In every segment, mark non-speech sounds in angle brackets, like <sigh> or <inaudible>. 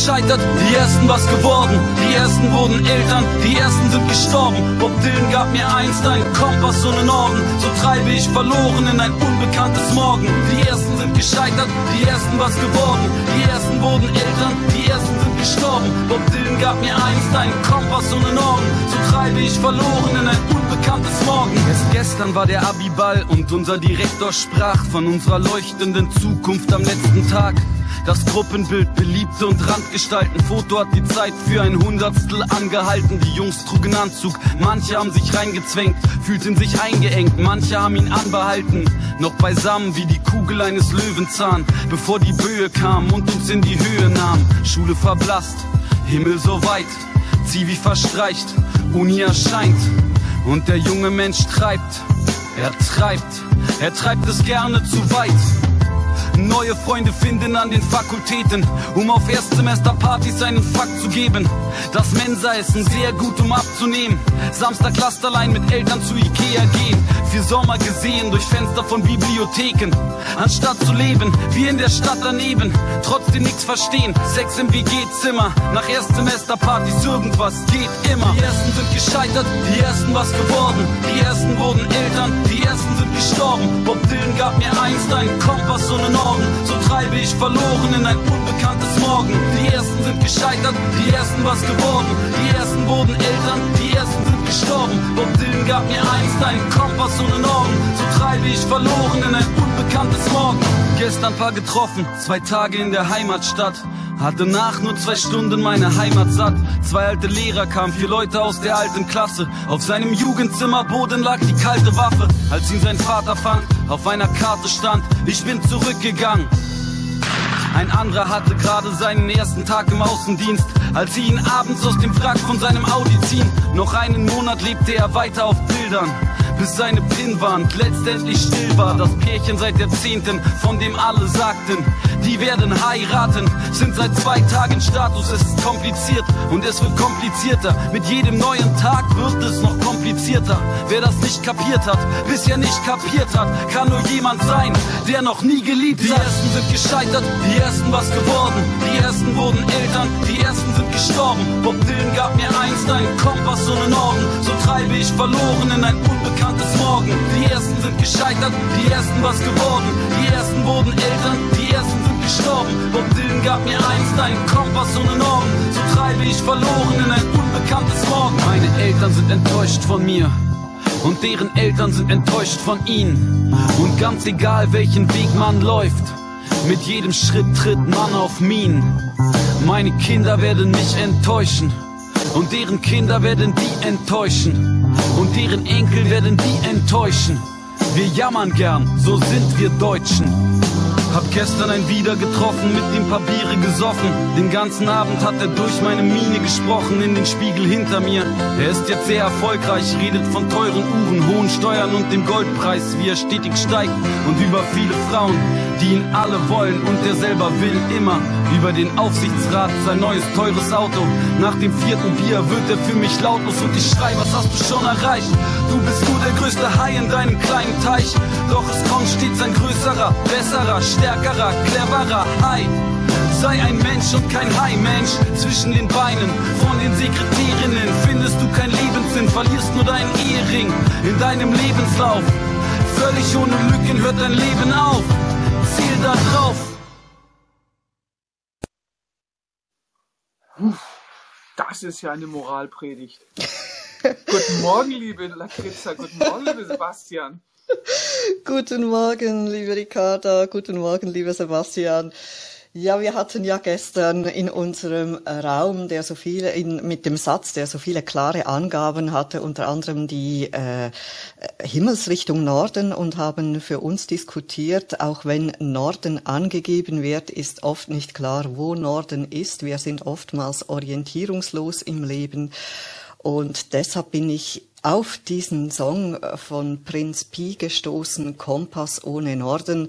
gescheitert, die ersten was geworden. Die ersten wurden Eltern, die ersten sind gestorben. Bob Dylan gab mir einst einen Kompass und einen Orden. So treibe ich verloren in ein unbekanntes Morgen. Die ersten sind gescheitert, die ersten was geworden. Die ersten wurden Eltern, die ersten sind gestorben. Bob Dylan gab mir einst einen Kompass und einen Orden. So treibe ich verloren in ein unbekanntes Morgen. Erst gestern war der Abiball und unser Direktor sprach von unserer leuchtenden Zukunft am letzten Tag. Das Gruppenbild beliebte und Randgestalten. Foto hat die Zeit für ein Hundertstel angehalten. Die Jungs trugen Anzug, manche haben sich reingezwängt, fühlten sich eingeengt, manche haben ihn anbehalten. Noch beisammen wie die Kugel eines Löwenzahn, bevor die Böe kam und uns in die Höhe nahm. Schule verblasst, Himmel so weit, Zivi verstreicht, Uni erscheint und der junge Mensch treibt. Er treibt, er treibt es gerne zu weit. Neue Freunde finden an den Fakultäten, um auf Erstsemesterpartys einen Fakt zu geben. Das Mensa-Essen sehr gut, um abzunehmen. Samstag Lasterlein mit Eltern zu Ikea gehen. Vier Sommer gesehen durch Fenster von Bibliotheken. Anstatt zu leben, wie in der Stadt daneben. Trotzdem nichts verstehen. Sex im WG-Zimmer. Nach Erstsemesterpartys irgendwas geht immer. Die ersten sind gescheitert, die ersten was geworden. Die ersten wurden Eltern, die ersten sind gestorben. Bob Dylan gab mir einst einen Kompass und einen Orden. So treibe ich verloren in ein unbekanntes Morgen. Die ersten sind gescheitert, die ersten was geworden. Die ersten wurden Eltern, die ersten sind gestorben. Bob Dylan gab mir einst einen Kompass und einen Orden. So treibe ich verloren in ein unbekanntes Morgen. Gestern paar getroffen, zwei Tage in der Heimatstadt. Hatte nach nur zwei Stunden meine Heimat satt. Zwei alte Lehrer kamen, vier Leute aus der alten Klasse. Auf seinem Jugendzimmerboden lag die kalte Waffe. Als ihn sein Vater fand, auf einer Karte stand, ich bin zurückgegangen. Ein anderer hatte gerade seinen ersten Tag im Außendienst, als sie ihn abends aus dem Wrack von seinem Audi ziehen. Noch einen Monat lebte er weiter auf Bildern, bis seine Pinnwand letztendlich still war. Das Pärchen seit Jahrzehnten, von dem alle sagten, die werden heiraten, sind seit zwei Tagen Status. Es ist kompliziert und es wird komplizierter. Mit jedem neuen Tag wird es noch komplizierter. Wer das nicht kapiert hat, bisher nicht kapiert hat, kann nur jemand sein, der noch nie geliebt hat. Die ersten sind gescheitert, die ersten was geworden. Die ersten wurden Eltern, die ersten sind gestorben. Bob Dylan gab mir einst einen Kompass und einen Orden. So treibe ich verloren in ein unbekanntes Morgen. Die ersten sind gescheitert, die ersten was geworden. Die ersten wurden Eltern, die ersten sind gestorben. Bob Dylan gab mir einst einen Kompass und einen Orden. So treibe ich verloren in ein unbekanntes Morgen. Meine Eltern sind enttäuscht von mir. Und deren Eltern sind enttäuscht von ihnen. Und ganz egal welchen Weg man läuft, mit jedem Schritt tritt man auf Minen. Meine Kinder werden mich enttäuschen. Und deren Kinder werden die enttäuschen. Und deren Enkel werden die enttäuschen. Wir jammern gern, so sind wir Deutschen. Hab gestern ein wieder getroffen, mit ihm paar Biere gesoffen. Den ganzen Abend hat er durch meine Miene gesprochen, in den Spiegel hinter mir. Er ist jetzt sehr erfolgreich, redet von teuren Uhren, hohen Steuern und dem Goldpreis, wie er stetig steigt. Und über viele Frauen, die ihn alle wollen und er selber will immer. Über den Aufsichtsrat sein neues teures Auto. Nach dem vierten Bier wird er für mich lautlos und ich schrei, was hast du schon erreicht? Du bist nur der größte Hai in deinem kleinen Teich. Doch es kommt stets ein größerer, besserer, stärkerer, cleverer Hai. Sei ein Mensch und kein Hai-Mensch zwischen den Beinen von den Sekretärinnen. Findest du kein Lebenssinn, verlierst nur deinen Ehering in deinem Lebenslauf. Völlig ohne Lücken hört dein Leben auf. Ziel da drauf. Das ist ja eine Moralpredigt. <laughs> guten Morgen, liebe Lakritza. Guten Morgen, liebe Sebastian. Guten Morgen, liebe Ricarda. Guten Morgen, lieber Sebastian. Ja, wir hatten ja gestern in unserem Raum, der so viele in, mit dem Satz, der so viele klare Angaben hatte, unter anderem die äh, Himmelsrichtung Norden und haben für uns diskutiert, auch wenn Norden angegeben wird, ist oft nicht klar, wo Norden ist. Wir sind oftmals orientierungslos im Leben und deshalb bin ich auf diesen Song von Prinz Pi gestoßen, Kompass ohne Norden.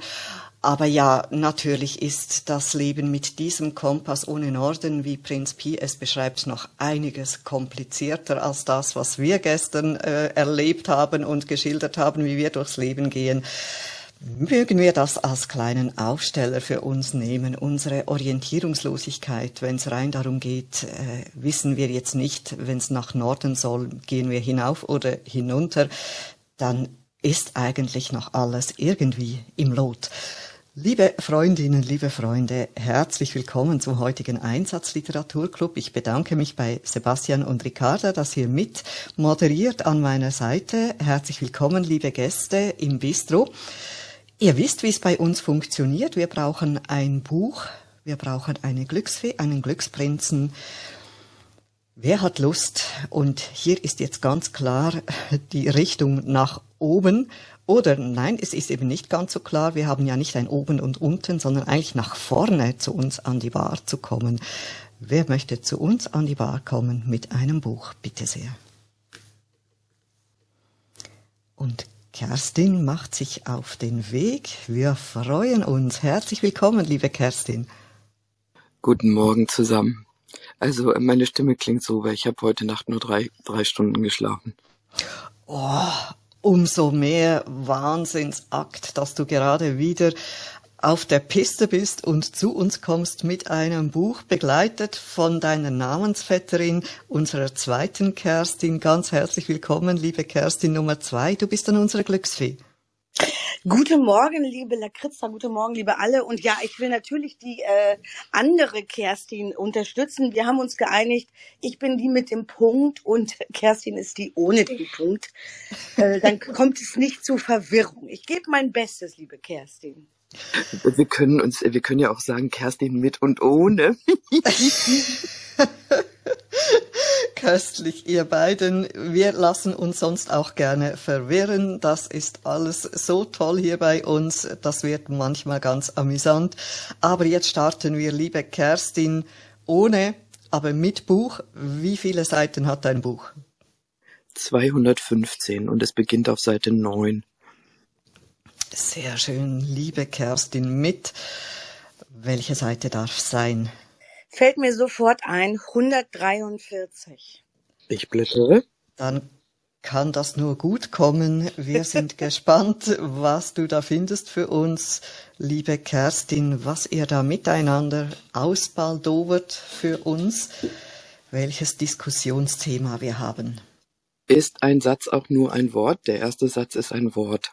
Aber ja, natürlich ist das Leben mit diesem Kompass ohne Norden, wie Prinz Pi es beschreibt, noch einiges komplizierter als das, was wir gestern äh, erlebt haben und geschildert haben, wie wir durchs Leben gehen. Mögen wir das als kleinen Aufsteller für uns nehmen, unsere Orientierungslosigkeit, wenn es rein darum geht, äh, wissen wir jetzt nicht, wenn es nach Norden soll, gehen wir hinauf oder hinunter, dann ist eigentlich noch alles irgendwie im Lot. Liebe Freundinnen, liebe Freunde, herzlich willkommen zum heutigen Einsatzliteraturclub. Ich bedanke mich bei Sebastian und Ricarda, dass ihr mit moderiert an meiner Seite. Herzlich willkommen, liebe Gäste im Bistro. Ihr wisst, wie es bei uns funktioniert. Wir brauchen ein Buch, wir brauchen eine Glücksfee, einen Glücksprinzen. Wer hat Lust? Und hier ist jetzt ganz klar die Richtung nach oben. Oder nein, es ist eben nicht ganz so klar. Wir haben ja nicht ein oben und unten, sondern eigentlich nach vorne zu uns an die Bar zu kommen. Wer möchte zu uns an die Bar kommen mit einem Buch? Bitte sehr. Und Kerstin macht sich auf den Weg. Wir freuen uns. Herzlich willkommen, liebe Kerstin. Guten Morgen zusammen. Also meine Stimme klingt so, weil ich habe heute Nacht nur drei, drei Stunden geschlafen. Oh, umso mehr Wahnsinnsakt, dass du gerade wieder auf der Piste bist und zu uns kommst mit einem Buch, begleitet von deiner Namensvetterin, unserer zweiten Kerstin. Ganz herzlich willkommen, liebe Kerstin Nummer zwei. Du bist dann unsere Glücksfee. Guten Morgen, liebe Lakritza, guten Morgen, liebe alle. Und ja, ich will natürlich die äh, andere Kerstin unterstützen. Wir haben uns geeinigt, ich bin die mit dem Punkt und <laughs> Kerstin ist die ohne den Punkt. Äh, dann kommt es nicht zu Verwirrung. Ich gebe mein Bestes, liebe Kerstin. Wir können uns, wir können ja auch sagen, Kerstin mit und ohne. <laughs> Köstlich, ihr beiden. Wir lassen uns sonst auch gerne verwirren. Das ist alles so toll hier bei uns. Das wird manchmal ganz amüsant. Aber jetzt starten wir, liebe Kerstin, ohne, aber mit Buch. Wie viele Seiten hat dein Buch? 215 und es beginnt auf Seite 9. Sehr schön, liebe Kerstin, mit. Welche Seite darf sein? Fällt mir sofort ein, 143. Ich blättere. Dann kann das nur gut kommen. Wir sind <laughs> gespannt, was du da findest für uns, liebe Kerstin, was ihr da miteinander ausbaldowert für uns, welches Diskussionsthema wir haben. Ist ein Satz auch nur ein Wort? Der erste Satz ist ein Wort.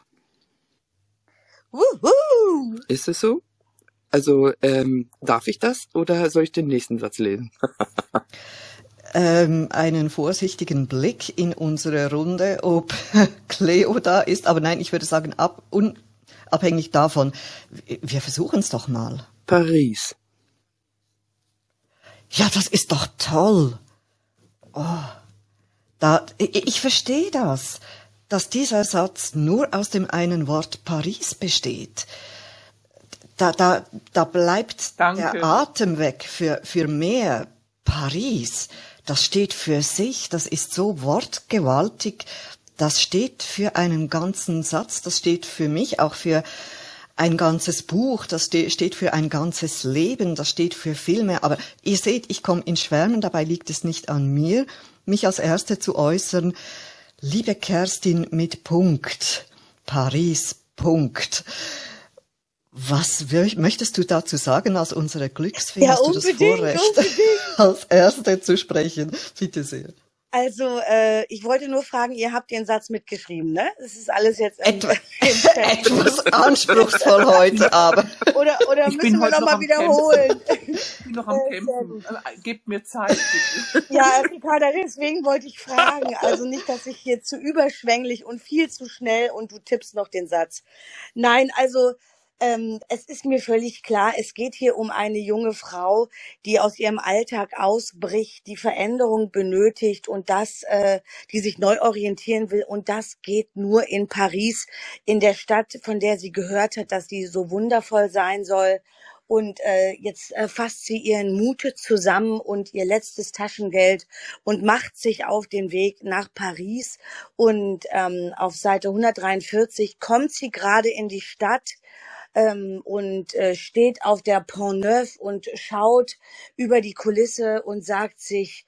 Wuhu! Ist es so? Also, ähm, darf ich das oder soll ich den nächsten Satz lesen? <laughs> ähm, einen vorsichtigen Blick in unsere Runde, ob <laughs> Cleo da ist. Aber nein, ich würde sagen, ab, unabhängig davon, wir versuchen es doch mal. Paris. Ja, das ist doch toll. Oh, da, ich, ich verstehe das dass dieser Satz nur aus dem einen Wort Paris besteht. Da, da, da bleibt Danke. der Atem weg für, für mehr Paris. Das steht für sich, das ist so wortgewaltig, das steht für einen ganzen Satz, das steht für mich auch für ein ganzes Buch, das steht für ein ganzes Leben, das steht für Filme. Aber ihr seht, ich komme in Schwärmen, dabei liegt es nicht an mir, mich als Erste zu äußern. Liebe Kerstin mit Punkt, Paris Punkt. Was möchtest du dazu sagen als unsere Glücksfee? Ja, Hast du das Vorrecht, unbedingt. <laughs> als Erste zu sprechen? Bitte sehr. Also, äh, ich wollte nur fragen, ihr habt den Satz mitgeschrieben, ne? Das ist alles jetzt Etwa, <laughs> etwas anspruchsvoll heute, <laughs> aber. Oder, oder ich müssen wir nochmal wiederholen? Ich bin noch am Kämpfen. Gebt mir Zeit, bitte. Ja, Ricarda, deswegen wollte ich fragen. Also nicht, dass ich hier zu überschwänglich und viel zu schnell und du tippst noch den Satz. Nein, also ähm, es ist mir völlig klar, es geht hier um eine junge Frau, die aus ihrem Alltag ausbricht, die Veränderung benötigt und das, äh, die sich neu orientieren will. Und das geht nur in Paris, in der Stadt, von der sie gehört hat, dass sie so wundervoll sein soll. Und äh, jetzt äh, fasst sie ihren Mut zusammen und ihr letztes Taschengeld und macht sich auf den Weg nach Paris. Und ähm, auf Seite 143 kommt sie gerade in die Stadt ähm, und äh, steht auf der Pont Neuf und schaut über die Kulisse und sagt sich,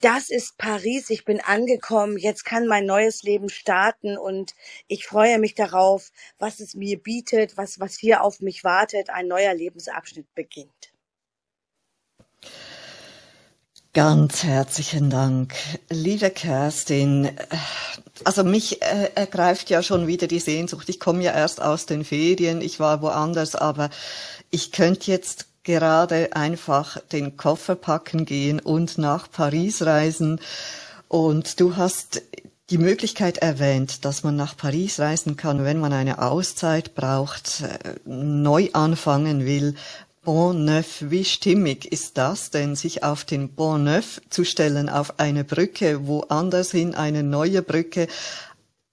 das ist Paris, ich bin angekommen, jetzt kann mein neues Leben starten und ich freue mich darauf, was es mir bietet, was, was hier auf mich wartet, ein neuer Lebensabschnitt beginnt. Ganz herzlichen Dank, liebe Kerstin. Also mich äh, ergreift ja schon wieder die Sehnsucht. Ich komme ja erst aus den Ferien, ich war woanders, aber ich könnte jetzt gerade einfach den Koffer packen gehen und nach Paris reisen. Und du hast die Möglichkeit erwähnt, dass man nach Paris reisen kann, wenn man eine Auszeit braucht, äh, neu anfangen will. Bon Neuf, wie stimmig ist das denn, sich auf den Bon Neuf zu stellen, auf eine Brücke, woanders hin eine neue Brücke?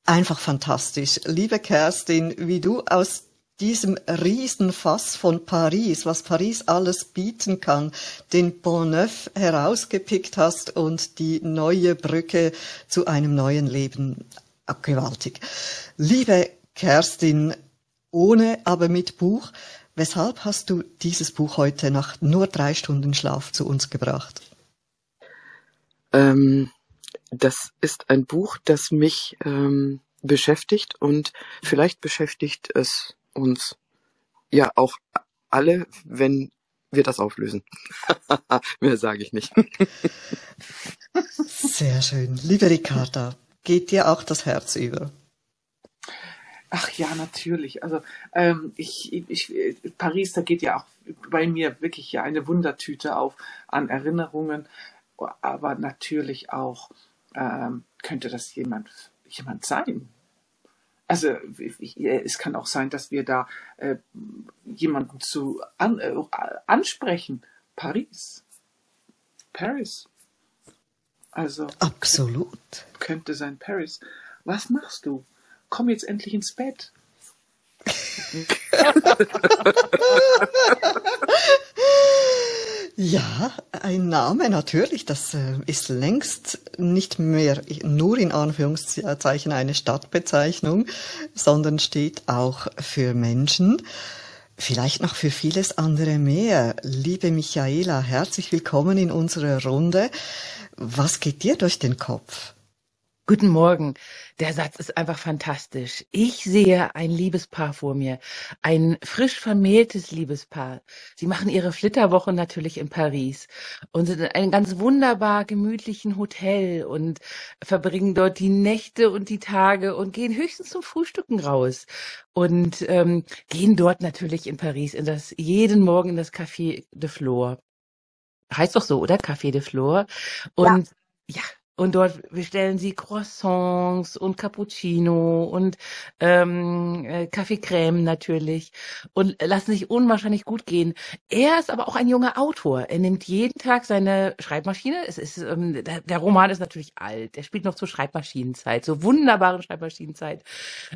Einfach fantastisch. Liebe Kerstin, wie du aus diesem Riesenfass von Paris, was Paris alles bieten kann, den Bonneuf herausgepickt hast und die neue Brücke zu einem neuen Leben. Gewaltig. Liebe Kerstin, ohne aber mit Buch, weshalb hast du dieses Buch heute nach nur drei Stunden Schlaf zu uns gebracht? Ähm, das ist ein Buch, das mich ähm, beschäftigt und vielleicht beschäftigt es uns ja auch alle, wenn wir das auflösen. <laughs> Mehr sage ich nicht. <laughs> Sehr schön. Liebe Ricarda, geht dir auch das Herz über? Ach ja, natürlich. Also ähm, ich, ich, Paris, da geht ja auch bei mir wirklich ja eine Wundertüte auf an Erinnerungen, aber natürlich auch ähm, könnte das jemand jemand sein, also ich, es kann auch sein, dass wir da äh, jemanden zu an, äh, ansprechen. Paris. Paris. Also. Absolut. Könnte sein Paris. Was machst du? Komm jetzt endlich ins Bett. Ja, ein Name natürlich. Das äh, ist längst nicht mehr nur in Anführungszeichen eine Stadtbezeichnung, sondern steht auch für Menschen. Vielleicht noch für vieles andere mehr. Liebe Michaela, herzlich willkommen in unserer Runde. Was geht dir durch den Kopf? Guten Morgen. Der Satz ist einfach fantastisch. Ich sehe ein Liebespaar vor mir, ein frisch vermähltes Liebespaar. Sie machen ihre Flitterwoche natürlich in Paris und sind in einem ganz wunderbar gemütlichen Hotel und verbringen dort die Nächte und die Tage und gehen höchstens zum Frühstücken raus und ähm, gehen dort natürlich in Paris in das jeden Morgen in das Café de Flore. Heißt doch so, oder? Café de Flore. Und ja, ja und dort bestellen sie Croissants und Cappuccino und ähm, äh, Kaffee Creme natürlich und lassen sich unwahrscheinlich gut gehen. Er ist aber auch ein junger Autor. Er nimmt jeden Tag seine Schreibmaschine. Es ist ähm, der, der Roman ist natürlich alt. Er spielt noch zur Schreibmaschinenzeit, zur wunderbaren Schreibmaschinenzeit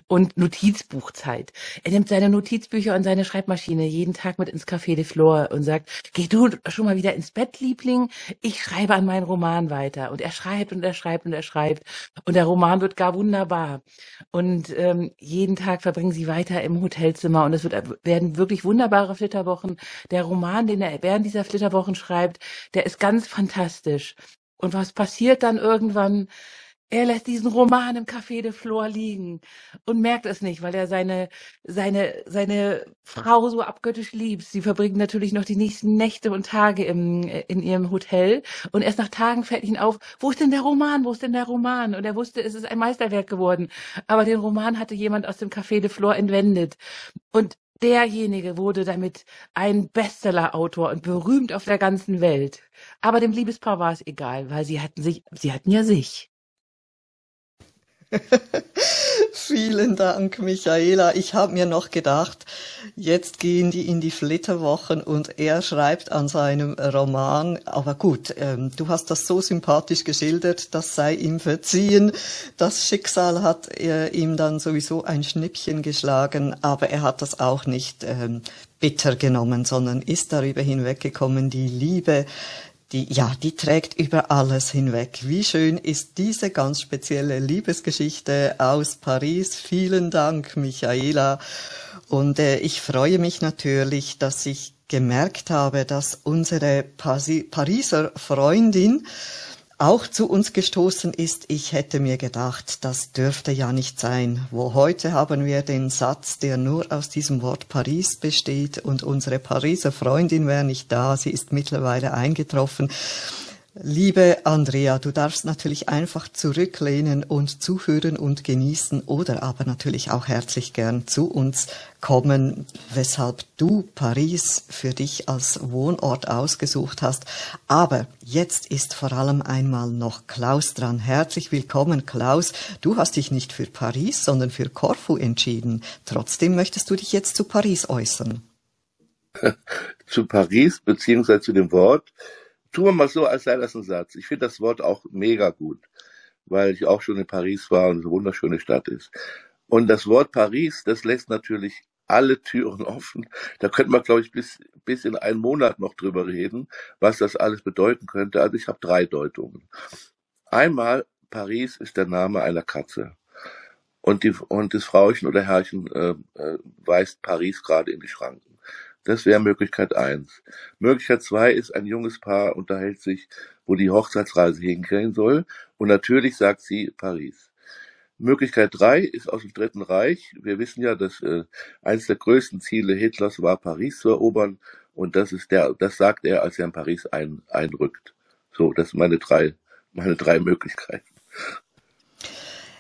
und Notizbuchzeit. Er nimmt seine Notizbücher und seine Schreibmaschine jeden Tag mit ins Café de Flore und sagt: Geh du schon mal wieder ins Bett, Liebling. Ich schreibe an meinen Roman weiter. Und er schreibt und er schreibt und er schreibt. Und der Roman wird gar wunderbar. Und ähm, jeden Tag verbringen sie weiter im Hotelzimmer und es wird, werden wirklich wunderbare Flitterwochen. Der Roman, den er während dieser Flitterwochen schreibt, der ist ganz fantastisch. Und was passiert dann irgendwann? Er lässt diesen Roman im Café de Flore liegen und merkt es nicht, weil er seine, seine, seine Frau so abgöttisch liebt. Sie verbringen natürlich noch die nächsten Nächte und Tage im, in ihrem Hotel und erst nach Tagen fällt ihm auf, wo ist denn der Roman, wo ist denn der Roman? Und er wusste, es ist ein Meisterwerk geworden. Aber den Roman hatte jemand aus dem Café de Flore entwendet. Und derjenige wurde damit ein Bestseller-Autor und berühmt auf der ganzen Welt. Aber dem Liebespaar war es egal, weil sie hatten sich, sie hatten ja sich. <laughs> Vielen Dank, Michaela. Ich habe mir noch gedacht, jetzt gehen die in die Flitterwochen und er schreibt an seinem Roman. Aber gut, ähm, du hast das so sympathisch geschildert, das sei ihm verziehen. Das Schicksal hat äh, ihm dann sowieso ein Schnippchen geschlagen, aber er hat das auch nicht ähm, bitter genommen, sondern ist darüber hinweggekommen. Die Liebe die, ja, die trägt über alles hinweg. Wie schön ist diese ganz spezielle Liebesgeschichte aus Paris. Vielen Dank, Michaela. Und äh, ich freue mich natürlich, dass ich gemerkt habe, dass unsere Pariser Freundin auch zu uns gestoßen ist, ich hätte mir gedacht, das dürfte ja nicht sein. Wo heute haben wir den Satz, der nur aus diesem Wort Paris besteht und unsere Pariser Freundin wäre nicht da, sie ist mittlerweile eingetroffen. Liebe Andrea, du darfst natürlich einfach zurücklehnen und zuhören und genießen oder aber natürlich auch herzlich gern zu uns kommen, weshalb du Paris für dich als Wohnort ausgesucht hast. Aber jetzt ist vor allem einmal noch Klaus dran. Herzlich willkommen, Klaus. Du hast dich nicht für Paris, sondern für Corfu entschieden. Trotzdem möchtest du dich jetzt zu Paris äußern. <laughs> zu Paris, beziehungsweise zu dem Wort wir mal so, als sei das ein Satz. Ich finde das Wort auch mega gut, weil ich auch schon in Paris war und eine wunderschöne Stadt ist. Und das Wort Paris, das lässt natürlich alle Türen <laughs> offen. Da könnte man, glaube ich, bis, bis in einen Monat noch drüber reden, was das alles bedeuten könnte. Also ich habe drei Deutungen. Einmal, Paris ist der Name einer Katze. Und, die, und das Frauchen oder Herrchen äh, äh, weist Paris gerade in die Schranken. Das wäre Möglichkeit eins. Möglichkeit zwei ist, ein junges Paar unterhält sich, wo die Hochzeitsreise hingehen soll. Und natürlich sagt sie Paris. Möglichkeit drei ist aus dem Dritten Reich. Wir wissen ja, dass äh, eines der größten Ziele Hitlers war, Paris zu erobern. Und das ist der, das sagt er, als er in Paris ein, einrückt. So, das sind meine drei, meine drei Möglichkeiten.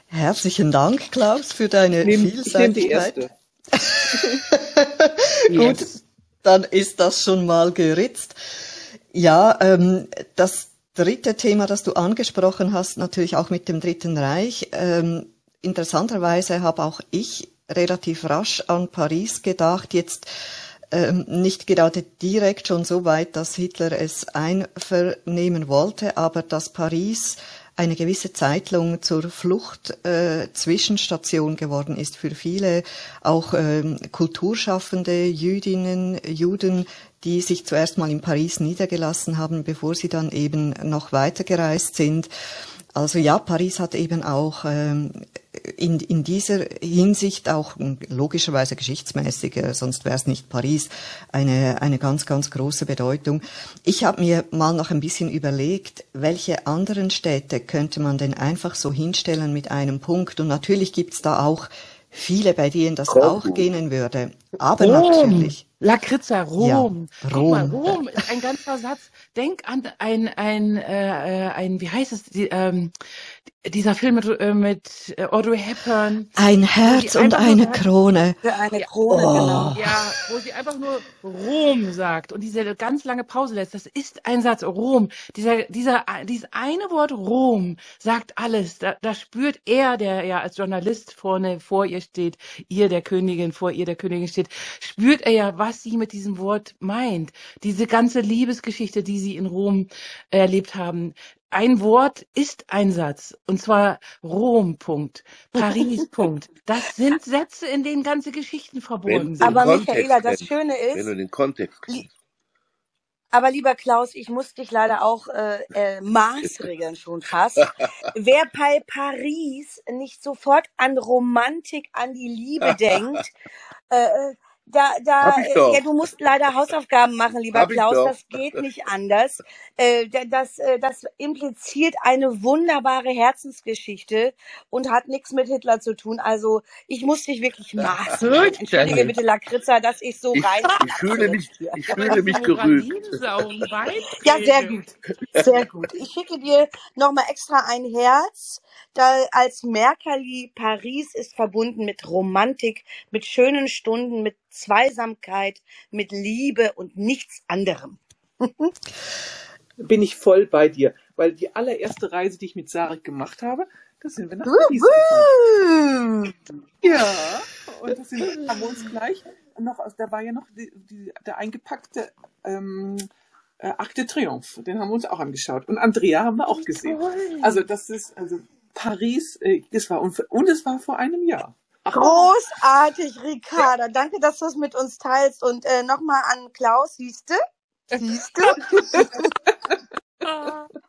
Herzlichen Dank, Klaus, für deine Nehm, Vielseitigkeit. <laughs> Gut, yes dann ist das schon mal geritzt. Ja, ähm, das dritte Thema, das du angesprochen hast, natürlich auch mit dem Dritten Reich. Ähm, interessanterweise habe auch ich relativ rasch an Paris gedacht. Jetzt ähm, nicht gerade direkt schon so weit, dass Hitler es einvernehmen wollte, aber dass Paris eine gewisse Zeit lang zur Flucht äh, geworden ist für viele auch ähm, Kulturschaffende, Jüdinnen, Juden, die sich zuerst mal in Paris niedergelassen haben, bevor sie dann eben noch weitergereist sind. Also ja, Paris hat eben auch ähm, in, in dieser Hinsicht auch logischerweise geschichtsmäßig, äh, sonst wäre es nicht Paris, eine, eine ganz, ganz große Bedeutung. Ich habe mir mal noch ein bisschen überlegt, welche anderen Städte könnte man denn einfach so hinstellen mit einem Punkt. Und natürlich gibt's da auch viele, bei denen das auch gehen würde. Aber Rom. natürlich. Lakritza, Rom. Ja, Rom. Mal, Rom ist ein ganzer Satz. Denk an ein, ein, äh, ein wie heißt es, die, ähm, dieser Film mit, äh, mit äh, Audrey Hepburn. Ein Herz und eine Krone. Eine Krone, oh. genau. Ja, wo sie einfach nur Rom sagt und diese ganz lange Pause lässt. Das ist ein Satz, Rom. Dieser, dieser, dieses eine Wort Rom sagt alles. Da, da spürt er, der ja als Journalist vorne vor ihr steht, ihr der Königin, vor ihr der Königin steht, spürt er ja, was sie mit diesem Wort meint. Diese ganze Liebesgeschichte, die sie in Rom erlebt haben ein Wort ist ein Satz. Und zwar Rom, Punkt. <laughs> Paris, Punkt. Das sind Sätze, in denen ganze Geschichten verborgen sind. Aber Michaela, das Schöne ist. Wenn du den Kontext kennst. Aber lieber Klaus, ich muss dich leider auch äh, äh, maßregeln schon fast. <laughs> Wer bei Paris nicht sofort an Romantik, an die Liebe denkt, <laughs> äh, äh da, da, ja, du musst leider Hausaufgaben machen, lieber Hab Klaus. Das geht nicht anders. Äh, das, äh, das impliziert eine wunderbare Herzensgeschichte und hat nichts mit Hitler zu tun. Also ich muss dich wirklich maßen. Entschuldige bitte, Lakritza, dass ich so rein. Ich fühle mich, ich fühle mich gerügt. Ja, sehr gut, sehr gut. Ich schicke dir nochmal extra ein Herz da als Merkali Paris ist verbunden mit Romantik, mit schönen Stunden, mit Zweisamkeit, mit Liebe und nichts anderem. Bin ich voll bei dir, weil die allererste Reise, die ich mit Sarek gemacht habe, da sind wir nach Paris gefahren. Ja, und das sind, haben wir uns gleich noch, da war ja noch die, die, der eingepackte ähm, äh, Akte Triumph, den haben wir uns auch angeschaut. Und Andrea haben wir auch gesehen. Also das ist, also Paris, äh, das war und es war vor einem Jahr. Großartig, Ricarda. Danke, dass du es mit uns teilst. Und äh, nochmal an Klaus, siehst du? Siehst du? <laughs>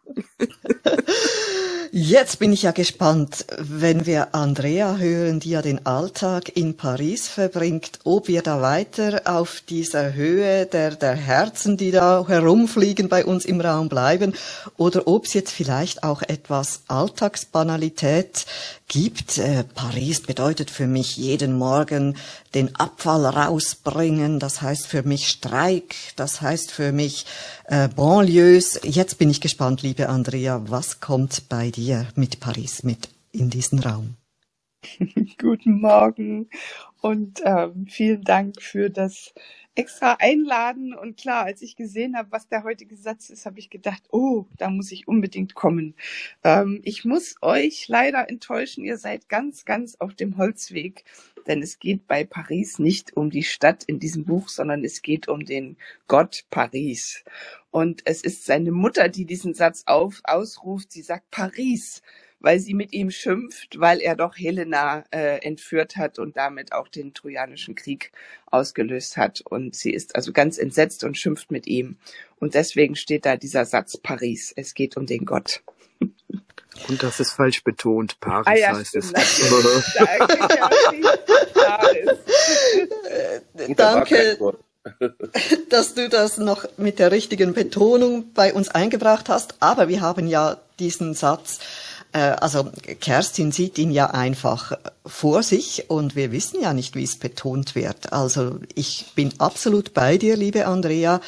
Jetzt bin ich ja gespannt, wenn wir Andrea hören, die ja den Alltag in Paris verbringt, ob wir da weiter auf dieser Höhe der, der Herzen, die da herumfliegen, bei uns im Raum bleiben oder ob es jetzt vielleicht auch etwas Alltagsbanalität gibt. Äh, Paris bedeutet für mich jeden Morgen den Abfall rausbringen. Das heißt für mich Streik. Das heißt für mich äh, Banlieues. Jetzt bin ich gespannt, liebe Andrea, was kommt bei dir mit Paris mit in diesen Raum? <laughs> Guten Morgen und ähm, vielen Dank für das extra einladen. Und klar, als ich gesehen habe, was der heutige Satz ist, habe ich gedacht, oh, da muss ich unbedingt kommen. Ähm, ich muss euch leider enttäuschen, ihr seid ganz, ganz auf dem Holzweg. Denn es geht bei Paris nicht um die Stadt in diesem Buch, sondern es geht um den Gott Paris. Und es ist seine Mutter, die diesen Satz auf, ausruft. Sie sagt Paris weil sie mit ihm schimpft, weil er doch Helena äh, entführt hat und damit auch den Trojanischen Krieg ausgelöst hat. Und sie ist also ganz entsetzt und schimpft mit ihm. Und deswegen steht da dieser Satz Paris. Es geht um den Gott. Und das ist falsch betont. Paris ah, ja, heißt es. <laughs> Danke, <laughs> dass du das noch mit der richtigen Betonung bei uns eingebracht hast. Aber wir haben ja diesen Satz äh, also Kerstin sieht ihn ja einfach vor sich und wir wissen ja nicht, wie es betont wird. Also ich bin absolut bei dir, liebe Andrea.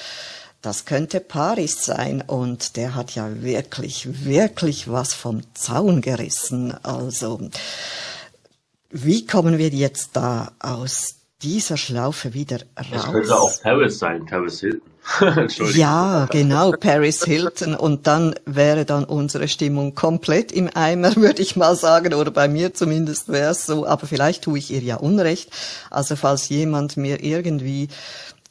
Das könnte Paris sein und der hat ja wirklich, wirklich was vom Zaun gerissen. Also wie kommen wir jetzt da aus dieser Schlaufe wieder raus? Es könnte auch Paris sein, Paris Hilton. <laughs> ja, genau, Paris Hilton. Und dann wäre dann unsere Stimmung komplett im Eimer, <laughs> würde ich mal sagen. Oder bei mir zumindest wäre es so. Aber vielleicht tue ich ihr ja Unrecht. Also falls jemand mir irgendwie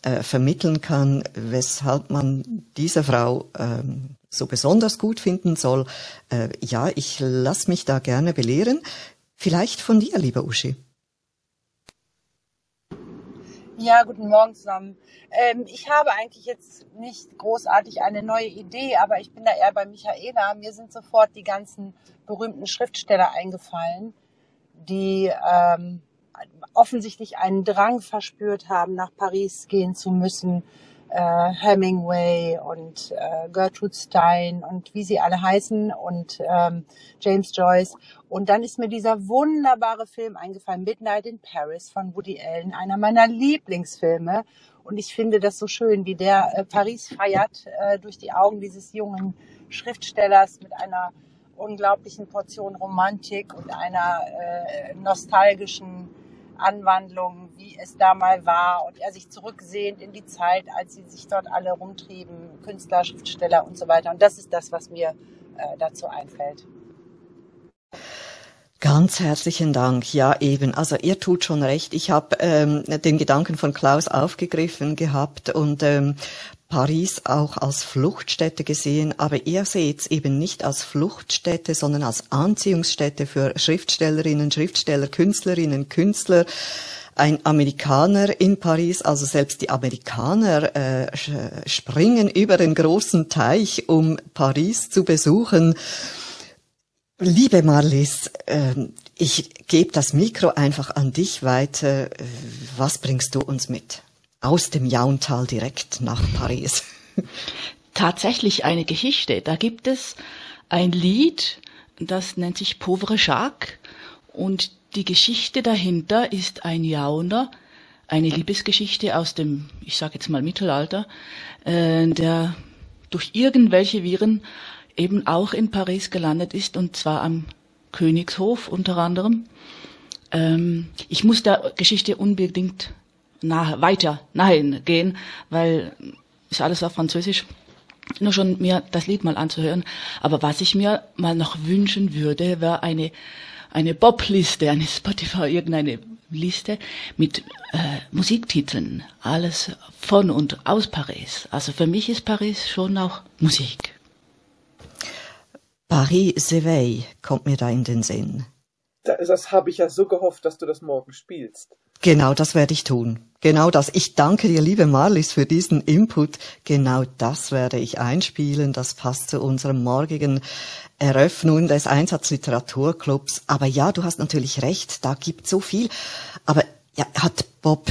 äh, vermitteln kann, weshalb man diese Frau ähm, so besonders gut finden soll, äh, ja, ich lass mich da gerne belehren. Vielleicht von dir, lieber Uschi. Ja, guten Morgen zusammen. Ähm, ich habe eigentlich jetzt nicht großartig eine neue Idee, aber ich bin da eher bei Michaela. Mir sind sofort die ganzen berühmten Schriftsteller eingefallen, die ähm, offensichtlich einen Drang verspürt haben, nach Paris gehen zu müssen, äh, Hemingway und äh, Gertrude Stein und wie sie alle heißen und ähm, James Joyce. Und dann ist mir dieser wunderbare Film eingefallen, Midnight in Paris von Woody Allen, einer meiner Lieblingsfilme. Und ich finde das so schön, wie der äh, Paris feiert äh, durch die Augen dieses jungen Schriftstellers mit einer unglaublichen Portion Romantik und einer äh, nostalgischen Anwandlung, wie es da mal war und er sich zurücksehnt in die Zeit, als sie sich dort alle rumtrieben, Künstler, Schriftsteller und so weiter. Und das ist das, was mir äh, dazu einfällt. Ganz herzlichen Dank. Ja, eben. Also ihr tut schon recht. Ich habe ähm, den Gedanken von Klaus aufgegriffen gehabt und ähm, Paris auch als Fluchtstätte gesehen, aber ihr seht es eben nicht als Fluchtstätte, sondern als Anziehungsstätte für Schriftstellerinnen, Schriftsteller, Künstlerinnen, Künstler. Ein Amerikaner in Paris, also selbst die Amerikaner äh, springen über den großen Teich, um Paris zu besuchen. Liebe Marlies, äh, ich gebe das Mikro einfach an dich weiter. Was bringst du uns mit? Aus dem Jauntal direkt nach Paris. <laughs> Tatsächlich eine Geschichte. Da gibt es ein Lied, das nennt sich Pauvre Jacques und die Geschichte dahinter ist ein Jauner, eine Liebesgeschichte aus dem, ich sage jetzt mal Mittelalter, äh, der durch irgendwelche Viren eben auch in Paris gelandet ist und zwar am Königshof unter anderem. Ähm, ich muss der Geschichte unbedingt nah, weiter nahe gehen, weil ist alles auf Französisch. Nur schon mir das Lied mal anzuhören. Aber was ich mir mal noch wünschen würde, wäre eine eine Bob-Liste, eine Spotify, irgendeine Liste mit äh, Musiktiteln. Alles von und aus Paris. Also für mich ist Paris schon auch Musik. Paris s'éveille kommt mir da in den Sinn. Das, das habe ich ja so gehofft, dass du das morgen spielst. Genau das werde ich tun. Genau das. Ich danke dir, liebe Marlies, für diesen Input. Genau das werde ich einspielen. Das passt zu unserem morgigen Eröffnung des Einsatzliteraturclubs. Aber ja, du hast natürlich recht. Da gibt so viel. Aber ja, hat Bob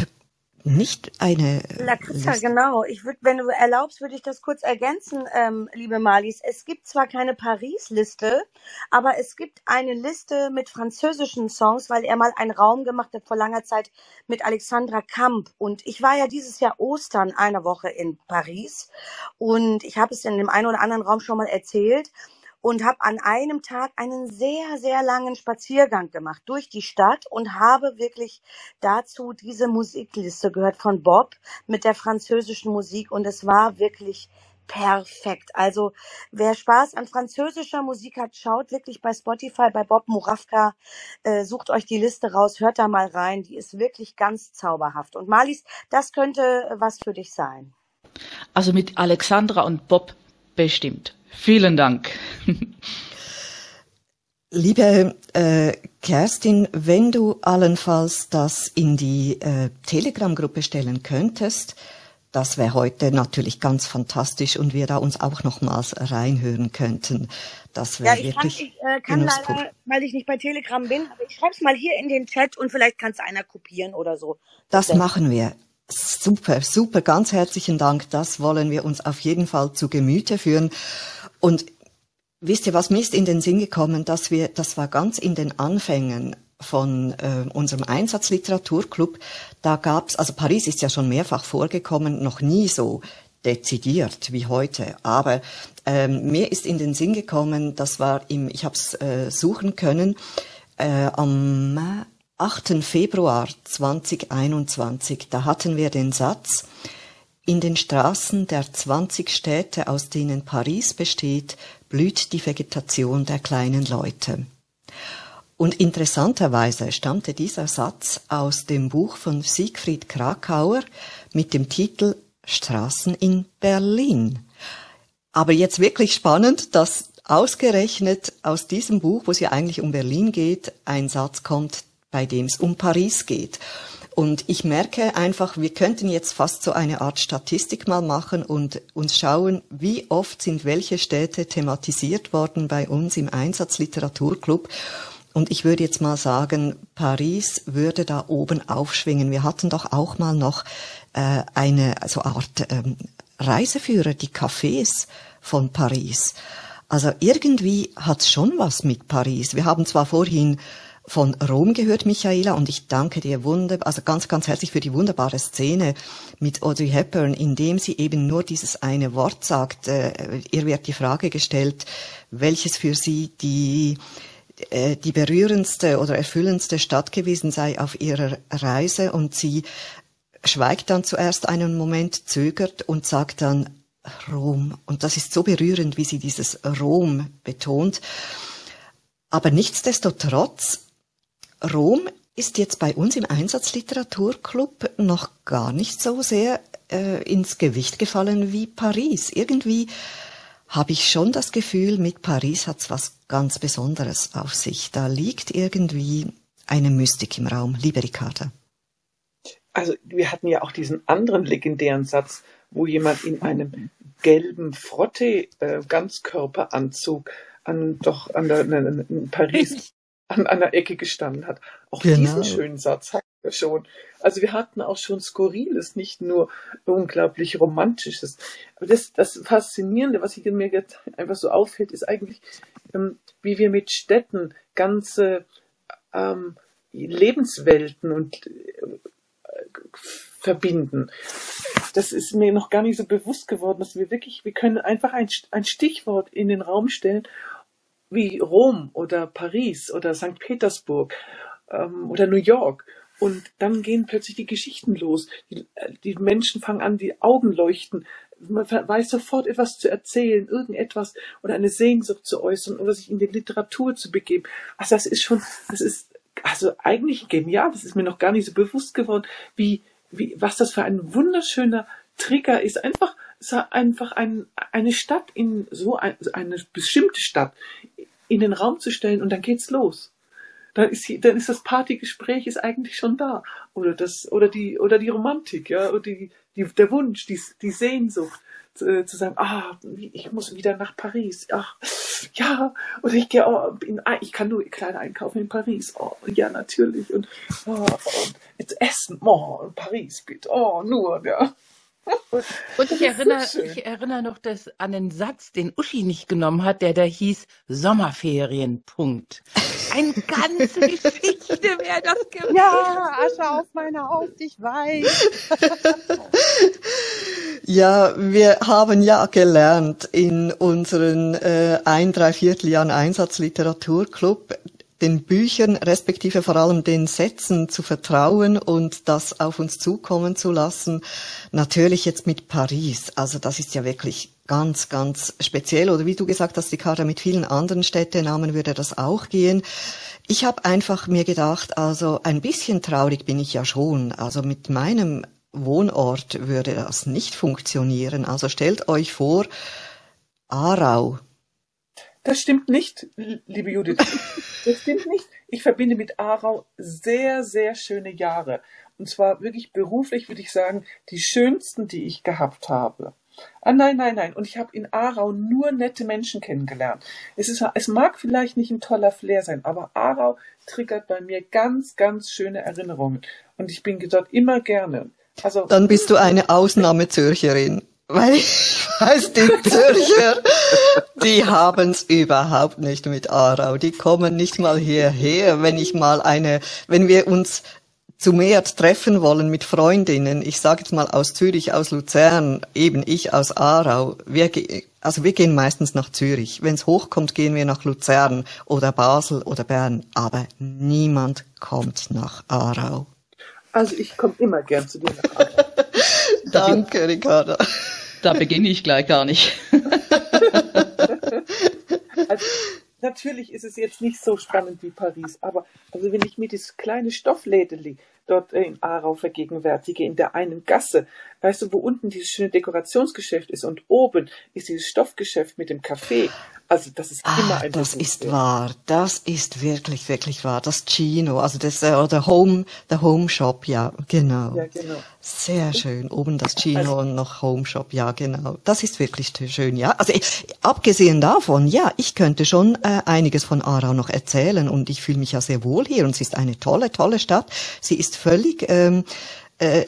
nicht eine. Lakritza, genau. Ich würde, wenn du erlaubst, würde ich das kurz ergänzen, ähm, liebe Marlies. Es gibt zwar keine Paris-Liste, aber es gibt eine Liste mit französischen Songs, weil er mal einen Raum gemacht hat vor langer Zeit mit Alexandra Kamp. Und ich war ja dieses Jahr Ostern eine Woche in Paris und ich habe es in dem einen oder anderen Raum schon mal erzählt und habe an einem Tag einen sehr, sehr langen Spaziergang gemacht durch die Stadt und habe wirklich dazu diese Musikliste gehört von Bob mit der französischen Musik und es war wirklich perfekt. Also wer Spaß an französischer Musik hat, schaut wirklich bei Spotify, bei Bob Muravka, äh, sucht euch die Liste raus, hört da mal rein. Die ist wirklich ganz zauberhaft. Und Marlies, das könnte was für dich sein. Also mit Alexandra und Bob bestimmt. Vielen Dank. Liebe äh, Kerstin, wenn du allenfalls das in die äh, Telegram-Gruppe stellen könntest, das wäre heute natürlich ganz fantastisch und wir da uns auch nochmals reinhören könnten. Das wäre ja, ich wirklich kann, ich äh, kann leider, weil ich nicht bei Telegram bin, aber ich schreibe es mal hier in den Chat und vielleicht kann es einer kopieren oder so. Das, das machen wir. Super, super, ganz herzlichen Dank. Das wollen wir uns auf jeden Fall zu Gemüte führen. Und wisst ihr, was mir ist in den Sinn gekommen, dass wir, das war ganz in den Anfängen von äh, unserem Einsatzliteraturclub, da gab's, also Paris ist ja schon mehrfach vorgekommen, noch nie so dezidiert wie heute. Aber ähm, mir ist in den Sinn gekommen, das war im, ich habe es äh, suchen können, äh, am 8. Februar 2021, da hatten wir den Satz, in den Straßen der 20 Städte, aus denen Paris besteht, blüht die Vegetation der kleinen Leute. Und interessanterweise stammte dieser Satz aus dem Buch von Siegfried Krakauer mit dem Titel Straßen in Berlin. Aber jetzt wirklich spannend, dass ausgerechnet aus diesem Buch, wo es ja eigentlich um Berlin geht, ein Satz kommt, bei dem es um Paris geht. Und ich merke einfach, wir könnten jetzt fast so eine Art Statistik mal machen und uns schauen, wie oft sind welche Städte thematisiert worden bei uns im Einsatzliteraturclub. Und ich würde jetzt mal sagen, Paris würde da oben aufschwingen. Wir hatten doch auch mal noch äh, eine so Art ähm, Reiseführer, die Cafés von Paris. Also irgendwie hat's schon was mit Paris. Wir haben zwar vorhin von Rom gehört, Michaela, und ich danke dir wunder, also ganz, ganz herzlich für die wunderbare Szene mit Audrey Hepburn, in dem sie eben nur dieses eine Wort sagt. Äh, ihr wird die Frage gestellt, welches für sie die äh, die berührendste oder erfüllendste Stadt gewesen sei auf ihrer Reise und sie schweigt dann zuerst einen Moment, zögert und sagt dann Rom. Und das ist so berührend, wie sie dieses Rom betont. Aber nichtsdestotrotz Rom ist jetzt bei uns im Einsatzliteraturclub noch gar nicht so sehr äh, ins Gewicht gefallen wie Paris. Irgendwie habe ich schon das Gefühl, mit Paris hat's was ganz Besonderes auf sich. Da liegt irgendwie eine Mystik im Raum. Liebe Ricarda. Also wir hatten ja auch diesen anderen legendären Satz, wo jemand in einem gelben Frotte-Ganzkörperanzug äh, an doch an der in Paris an einer Ecke gestanden hat. Auch genau. diesen schönen Satz hatten wir schon. Also wir hatten auch schon Skurriles, nicht nur unglaublich Romantisches. Aber das, das Faszinierende, was mir jetzt einfach so auffällt, ist eigentlich, ähm, wie wir mit Städten ganze ähm, Lebenswelten und äh, verbinden. Das ist mir noch gar nicht so bewusst geworden, dass wir wirklich, wir können einfach ein, ein Stichwort in den Raum stellen wie Rom oder Paris oder St. Petersburg ähm, oder New York. Und dann gehen plötzlich die Geschichten los. Die, äh, die Menschen fangen an, die Augen leuchten. Man weiß sofort etwas zu erzählen, irgendetwas oder eine Sehnsucht zu äußern oder sich in die Literatur zu begeben. Also das ist schon, das ist also eigentlich genial. Das ist mir noch gar nicht so bewusst geworden, wie, wie, was das für ein wunderschöner Trigger ist. Einfach einfach ein, eine Stadt in so ein, eine bestimmte Stadt in den Raum zu stellen und dann geht's los. dann ist, dann ist das Partygespräch ist eigentlich schon da. Oder das, oder die, oder die Romantik, ja, oder die, die, der Wunsch, die, die Sehnsucht äh, zu sagen, ah, ich muss wieder nach Paris. Ach, ja, oder ich gehe oh, in, ich kann nur Kleider einkaufen in Paris. Oh, ja, natürlich. Und, oh, und jetzt essen, oh, Paris bitte. Oh, nur, ja. <laughs> Und ich erinnere, ich erinnere noch das, an den Satz, den Uschi nicht genommen hat, der da hieß Sommerferien, Punkt. Eine ganze <laughs> Geschichte wäre das gewesen. Ja, Asche auf meine Haupt, ich weiß. <laughs> ja, wir haben ja gelernt in unseren äh, ein, drei Vierteljahren Einsatzliteraturclub, den Büchern respektive vor allem den Sätzen zu vertrauen und das auf uns zukommen zu lassen. Natürlich jetzt mit Paris. Also das ist ja wirklich ganz, ganz speziell. Oder wie du gesagt hast, Ricarda, mit vielen anderen Städtenamen würde das auch gehen. Ich habe einfach mir gedacht, also ein bisschen traurig bin ich ja schon. Also mit meinem Wohnort würde das nicht funktionieren. Also stellt euch vor, Aarau, das stimmt nicht, liebe Judith. Das stimmt nicht. Ich verbinde mit Aarau sehr, sehr schöne Jahre. Und zwar wirklich beruflich, würde ich sagen, die schönsten, die ich gehabt habe. Ah, nein, nein, nein. Und ich habe in Aarau nur nette Menschen kennengelernt. Es, ist, es mag vielleicht nicht ein toller Flair sein, aber Aarau triggert bei mir ganz, ganz schöne Erinnerungen. Und ich bin dort immer gerne. Also, Dann bist du eine Ausnahmezürcherin. Weil ich <laughs> weiß, die Zürcher, die haben's überhaupt nicht mit Aarau. Die kommen nicht mal hierher, wenn ich mal eine, wenn wir uns zu mehr treffen wollen mit Freundinnen, ich sage jetzt mal aus Zürich, aus Luzern, eben ich aus Aarau, wir, also wir gehen meistens nach Zürich. Wenn es hochkommt, gehen wir nach Luzern oder Basel oder Bern, aber niemand kommt nach Aarau. Also ich komme immer gern zu dir nach Aarau. <laughs> Danke, Ricarda. Da beginne ich gleich gar nicht. <laughs> also, natürlich ist es jetzt nicht so spannend wie Paris, aber also wenn ich mir das kleine Stofflädeli dort in Aarau vergegenwärtige, in der einen Gasse, weißt du, wo unten dieses schöne Dekorationsgeschäft ist und oben ist dieses Stoffgeschäft mit dem Café. Also das ist ah, immer ein Das ist wahr. Das ist wirklich, wirklich wahr. Das Chino, also das äh, oder Home, der Home Shop, ja, genau. Ja, genau. Sehr schön. Oben das Chino also, und noch Home Shop, ja, genau. Das ist wirklich schön, ja. Also ich, abgesehen davon, ja, ich könnte schon äh, einiges von Aarau noch erzählen und ich fühle mich ja sehr wohl hier und sie ist eine tolle, tolle Stadt. Sie ist völlig ähm, äh,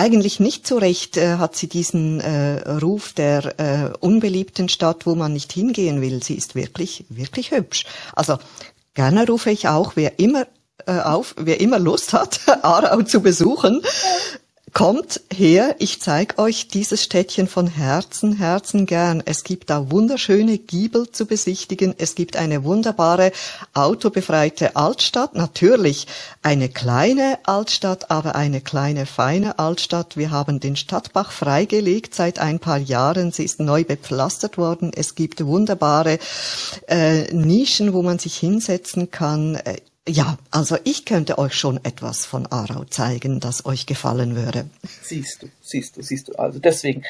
eigentlich nicht so recht äh, hat sie diesen äh, Ruf der äh, unbeliebten Stadt, wo man nicht hingehen will. Sie ist wirklich, wirklich hübsch. Also gerne rufe ich auch, wer immer äh, auf, wer immer Lust hat, <laughs> Aarau zu besuchen, Kommt her, ich zeig euch dieses Städtchen von Herzen, Herzen gern. Es gibt da wunderschöne Giebel zu besichtigen. Es gibt eine wunderbare autobefreite Altstadt. Natürlich eine kleine Altstadt, aber eine kleine, feine Altstadt. Wir haben den Stadtbach freigelegt seit ein paar Jahren. Sie ist neu bepflastert worden. Es gibt wunderbare äh, Nischen, wo man sich hinsetzen kann. Ja, also ich könnte euch schon etwas von Aarau zeigen, das euch gefallen würde. Siehst du, siehst du, siehst du. Also deswegen,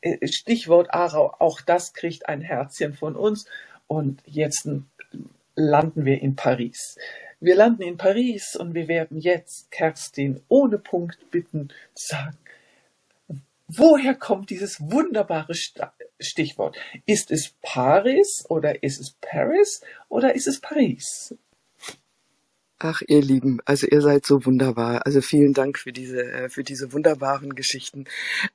äh, Stichwort Aarau, auch das kriegt ein Herzchen von uns. Und jetzt landen wir in Paris. Wir landen in Paris und wir werden jetzt Kerstin ohne Punkt bitten zu sagen, woher kommt dieses wunderbare Stichwort? Ist es Paris oder ist es Paris oder ist es Paris? Ach, ihr Lieben, also ihr seid so wunderbar. Also vielen Dank für diese, äh, für diese wunderbaren Geschichten.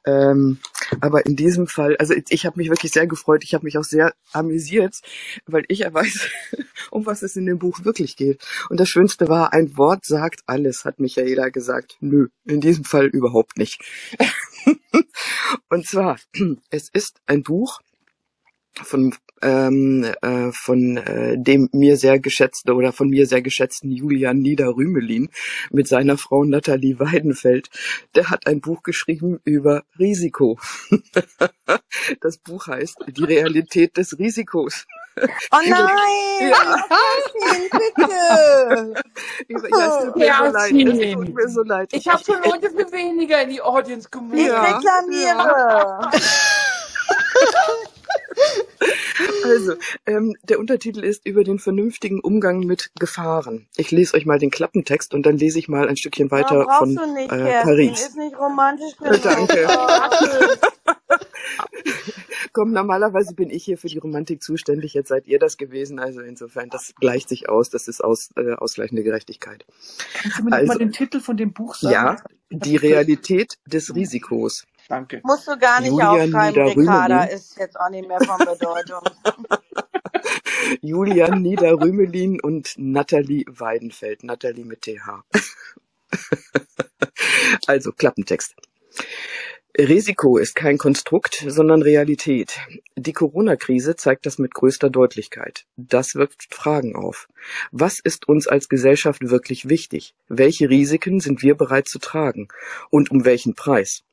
Ähm, aber in diesem Fall, also ich, ich habe mich wirklich sehr gefreut. Ich habe mich auch sehr amüsiert, weil ich ja weiß, <laughs> um was es in dem Buch wirklich geht. Und das Schönste war, ein Wort sagt alles, hat Michaela gesagt. Nö, in diesem Fall überhaupt nicht. <laughs> Und zwar, <clears throat> es ist ein Buch, von ähm, äh, von äh, dem mir sehr geschätzten oder von mir sehr geschätzten Julian Niederrümelin mit seiner Frau Nathalie Weidenfeld. Der hat ein Buch geschrieben über Risiko. <laughs> das Buch heißt Die Realität des Risikos. Oh nein! <laughs> Ja. bitte! <laughs> Ja, es tut mir ja, so leid. Es tut mir so leid. Ich habe schon Leute für weniger in die Audience gemoved. Ich reklamiere. Ja. Also, ähm, der Untertitel ist über den vernünftigen Umgang mit Gefahren. Ich lese euch mal den Klappentext und dann lese ich mal ein Stückchen Ja, weiter brauchst von du nicht, äh, Kerstin. Paris. Ist nicht romantisch <laughs> genug. Danke. Oh. Komm, normalerweise bin ich hier für die Romantik zuständig, jetzt seid ihr das gewesen, also insofern, das gleicht sich aus, das ist aus, äh, ausgleichende Gerechtigkeit. Kannst du mir Also, mal den Titel von dem Buch sagen? ja, die Realität des Risikos. Danke. Musst du gar nicht Julian aufschreiben, Ricarda, Niederrümelin. ist jetzt auch nicht mehr von Bedeutung. <laughs> Julian Niederrümelin und Nathalie Weidenfeld. Nathalie mit TH. <laughs> also, Klappentext. Risiko ist kein Konstrukt, sondern Realität. Die Corona-Krise zeigt das mit größter Deutlichkeit. Das wirft Fragen auf. Was ist uns als Gesellschaft wirklich wichtig? Welche Risiken sind wir bereit zu tragen? Und um welchen Preis?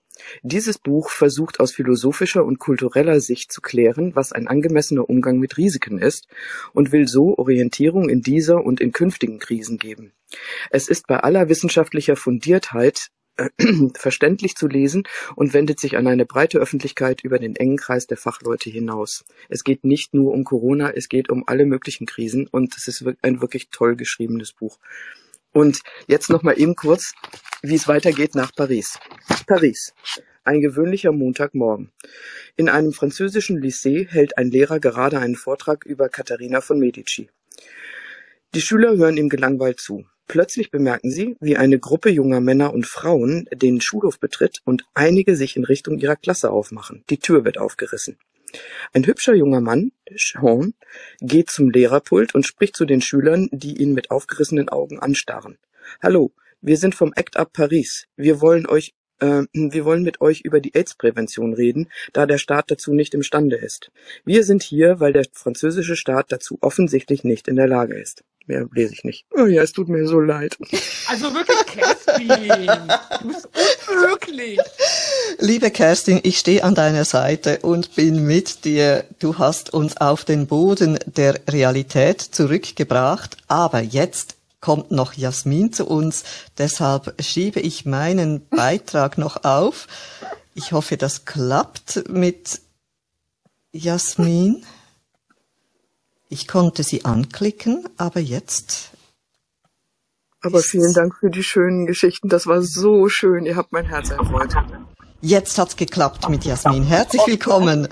Dieses Buch versucht aus philosophischer und kultureller Sicht zu klären, was ein angemessener Umgang mit Risiken ist und will so Orientierung in dieser und in künftigen Krisen geben. Es ist bei aller wissenschaftlicher Fundiertheit äh, <clears throat> verständlich zu lesen und wendet sich an eine breite Öffentlichkeit über den engen Kreis der Fachleute hinaus. Es geht nicht nur um Corona, es geht um alle möglichen Krisen und es ist ein wirklich toll geschriebenes Buch. Und jetzt noch mal eben kurz, wie es weitergeht nach Paris. Paris. Ein gewöhnlicher Montagmorgen. In einem französischen Lycée hält ein Lehrer gerade einen Vortrag über Katharina von Medici. Die Schüler hören ihm gelangweilt zu. Plötzlich bemerken sie, wie eine Gruppe junger Männer und Frauen den Schulhof betritt und einige sich in Richtung ihrer Klasse aufmachen. Die Tür wird aufgerissen. Ein hübscher junger Mann, Sean, geht zum Lehrerpult und spricht zu den Schülern, die ihn mit aufgerissenen Augen anstarren. Hallo, wir sind vom Act Up Paris. Wir wollen euch äh, wir wollen mit euch über die AIDS-Prävention reden, da der Staat dazu nicht imstande ist. Wir sind hier, weil der französische Staat dazu offensichtlich nicht in der Lage ist. Mehr lese ich nicht. Oh ja, es tut mir so leid. Also wirklich, Kerstin, du bist unmöglich. Liebe Kerstin, ich stehe an deiner Seite und bin mit dir. Du hast uns auf den Boden der Realität zurückgebracht, aber jetzt kommt noch Jasmin zu uns. Deshalb schiebe ich meinen <laughs> Beitrag noch auf. Ich hoffe, das klappt mit Jasmin. Ich konnte sie anklicken, aber jetzt Aber vielen Dank für die schönen Geschichten. Das war so schön. Ihr habt mein Herz erfreut. Jetzt hat's geklappt mit Jasmin. Herzlich willkommen.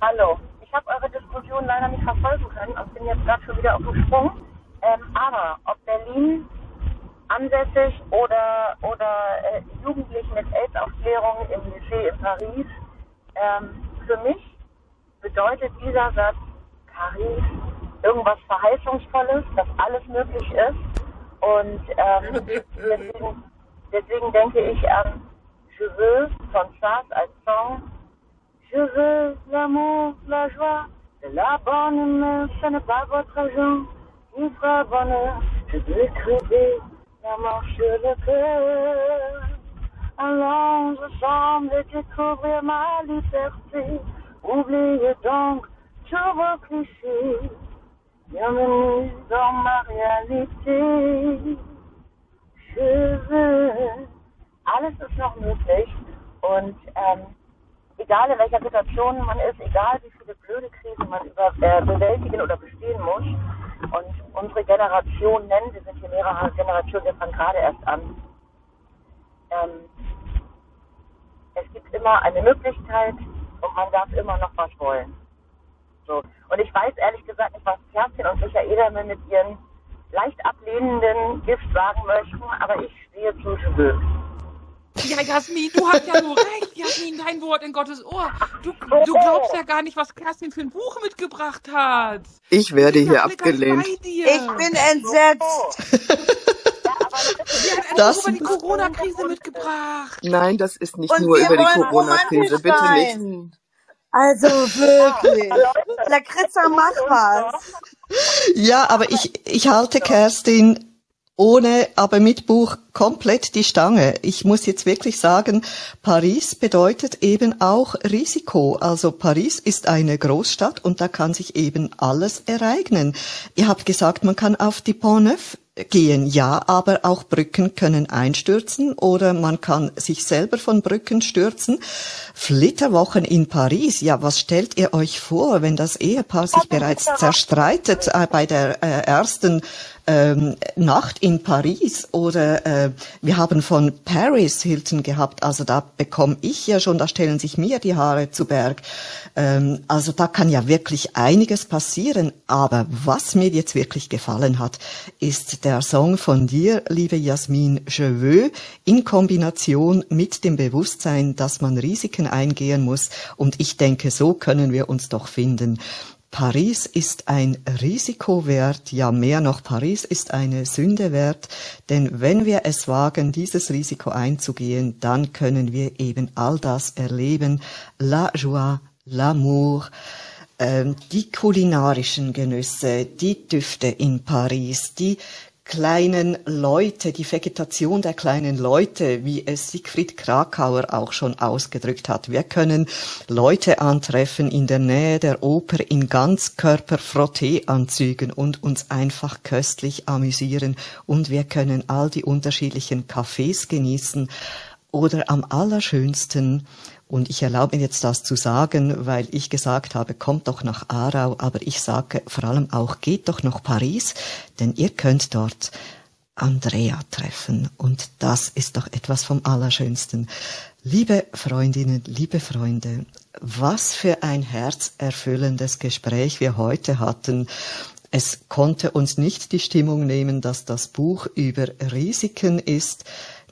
Hallo. Ich habe eure Diskussion leider nicht verfolgen können und bin jetzt gerade schon wieder auf dem Sprung. Ähm, aber ob Berlin ansässig oder, oder äh, jugendlich mit AIDS-Aufklärung im Lycée in Paris, ähm, für mich bedeutet dieser Satz Paris irgendwas Verheißungsvolles, dass alles möglich ist. Und ähm, <laughs> deswegen, deswegen denke ich an Je veux von Sass als Song Je veux l'amour, la joie, de la bonne humeur, ce n'est pas votre argent qui fera bonheur. Je veux crever la sur le cœur. Allons ensemble et découvrir ma liberté. Oubliez donc tous vos clichés. Bienvenue dans ma réalité. Je veux. Alles ist noch möglich. Und ähm, egal in welcher Situation man ist, egal wie viele blöde Krisen man über, äh, bewältigen oder bestehen muss. Und unsere Generation nennen, wir sind hier mehrere Generationen, wir fangen gerade erst an. Ähm, es gibt immer eine Möglichkeit und man darf immer noch was wollen. So. Und ich weiß ehrlich gesagt nicht, was Kerstin und Michaela mir mit ihren leicht ablehnenden Gift sagen möchten, aber ich stehe zu Jeux. Ja, Jasmin, du hast ja nur recht. Jasmin, dein Wort in Gottes Ohr. Du, du glaubst ja gar nicht, was Kerstin für ein Buch mitgebracht hat. Ich werde hier abgelehnt. Ich bin entsetzt. Sie hat ein Das- über die Corona-Krise mitgebracht. Nein, das ist nicht Und nur wir über die wollen Corona-Krise. Bitte nicht. Also wirklich. Lakritza, mach was. Ja, aber ich, ich halte Kerstin ohne, aber mit Buch komplett die Stange. Ich muss jetzt wirklich sagen, Paris bedeutet eben auch Risiko. Also Paris ist eine Großstadt und da kann sich eben alles ereignen. Ihr habt gesagt, man kann auf die Pont Neuf gehen. Ja, aber auch Brücken können einstürzen oder man kann sich selber von Brücken stürzen. Flitterwochen in Paris, ja, was stellt ihr euch vor, wenn das Ehepaar sich bereits zerstreitet äh, bei der äh, ersten ähm, Nacht in Paris oder äh, wir haben von Paris Hilton gehabt, also da bekomme ich ja schon, da stellen sich mir die Haare zu Berg. Ähm, also da kann ja wirklich einiges passieren, aber was mir jetzt wirklich gefallen hat, ist der Song von dir, liebe Jasmin Je veux, in Kombination mit dem Bewusstsein, dass man Risiken eingehen muss und ich denke, so können wir uns doch finden. Paris ist ein Risiko wert, ja mehr noch, Paris ist eine Sünde wert, denn wenn wir es wagen, dieses Risiko einzugehen, dann können wir eben all das erleben, la joie, l'amour, ähm, die kulinarischen Genüsse, die Düfte in Paris, die kleinen Leute, die Vegetation der kleinen Leute, wie es Siegfried Krakauer auch schon ausgedrückt hat. Wir können Leute antreffen in der Nähe der Oper in Ganzkörper-Frotteeanzügen und uns einfach köstlich amüsieren und wir können all die unterschiedlichen Cafés genießen oder am allerschönsten und ich erlaube mir jetzt das zu sagen, weil ich gesagt habe, kommt doch nach Aarau, aber ich sage vor allem auch, geht doch nach Paris, denn ihr könnt dort Andrea treffen und das ist doch etwas vom Allerschönsten. Liebe Freundinnen, liebe Freunde, was für ein herzerfüllendes Gespräch wir heute hatten. Es konnte uns nicht die Stimmung nehmen, dass das Buch über Risiken ist,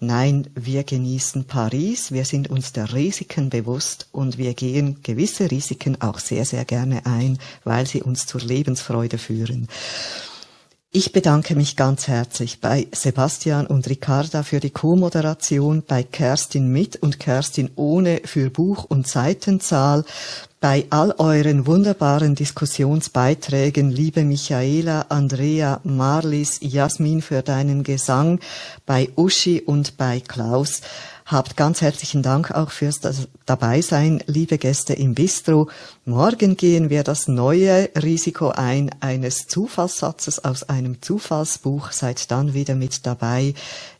Nein, wir genießen Paris, wir sind uns der Risiken bewusst und wir gehen gewisse Risiken auch sehr, sehr gerne ein, weil sie uns zur Lebensfreude führen. Ich bedanke mich ganz herzlich bei Sebastian und Ricarda für die Co-Moderation, bei Kerstin mit und Kerstin ohne für Buch und Seitenzahl, bei all euren wunderbaren Diskussionsbeiträgen, liebe Michaela, Andrea, Marlis, Jasmin für deinen Gesang, bei Uschi und bei Klaus. Habt ganz herzlichen Dank auch fürs Dabeisein, liebe Gäste im Bistro. Morgen gehen wir das neue Risiko ein eines Zufallssatzes aus einem Zufallsbuch. Seid dann wieder mit dabei.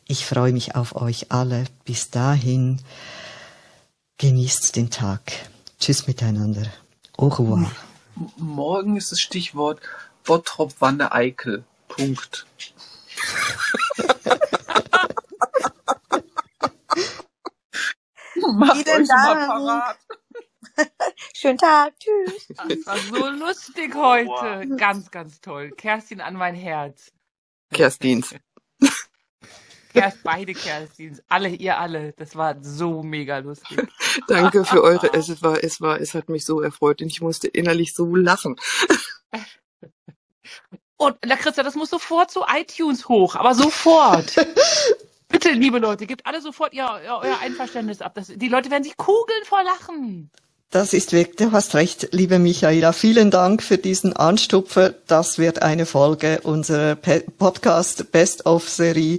Ich freue mich auf euch alle. Bis dahin, genießt den Tag. Tschüss miteinander. Au revoir. Morgen ist das Stichwort Bottrop Wanne Eickel. Punkt. <laughs> Macht mal Dank. parat. <laughs> Schönen Tag. Tschüss. Das war so lustig heute. Ganz, ganz toll. Kerstin an mein Herz. Kerstins. <laughs> Kerst, beide Kerstins. Alle, ihr alle. Das war so mega lustig. <laughs> Danke für eure, es war, es war, es hat mich so erfreut und ich musste innerlich so lachen. <laughs> Und, na Christa, das muss sofort zu iTunes hoch, aber sofort. <laughs> Bitte, liebe Leute, gebt alle sofort ihr, ihr, euer Einverständnis ab. Das, die Leute werden sich kugeln vor Lachen. Das ist wirklich, du hast recht, liebe Michaela. Vielen Dank für diesen Anstupfer. Das wird eine Folge unserer Podcast Best of Serie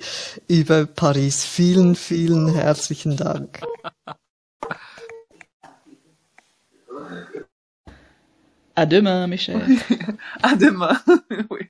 über Paris. Vielen, vielen herzlichen Dank. À demain, mes chers. <laughs> À demain. <laughs> Oui.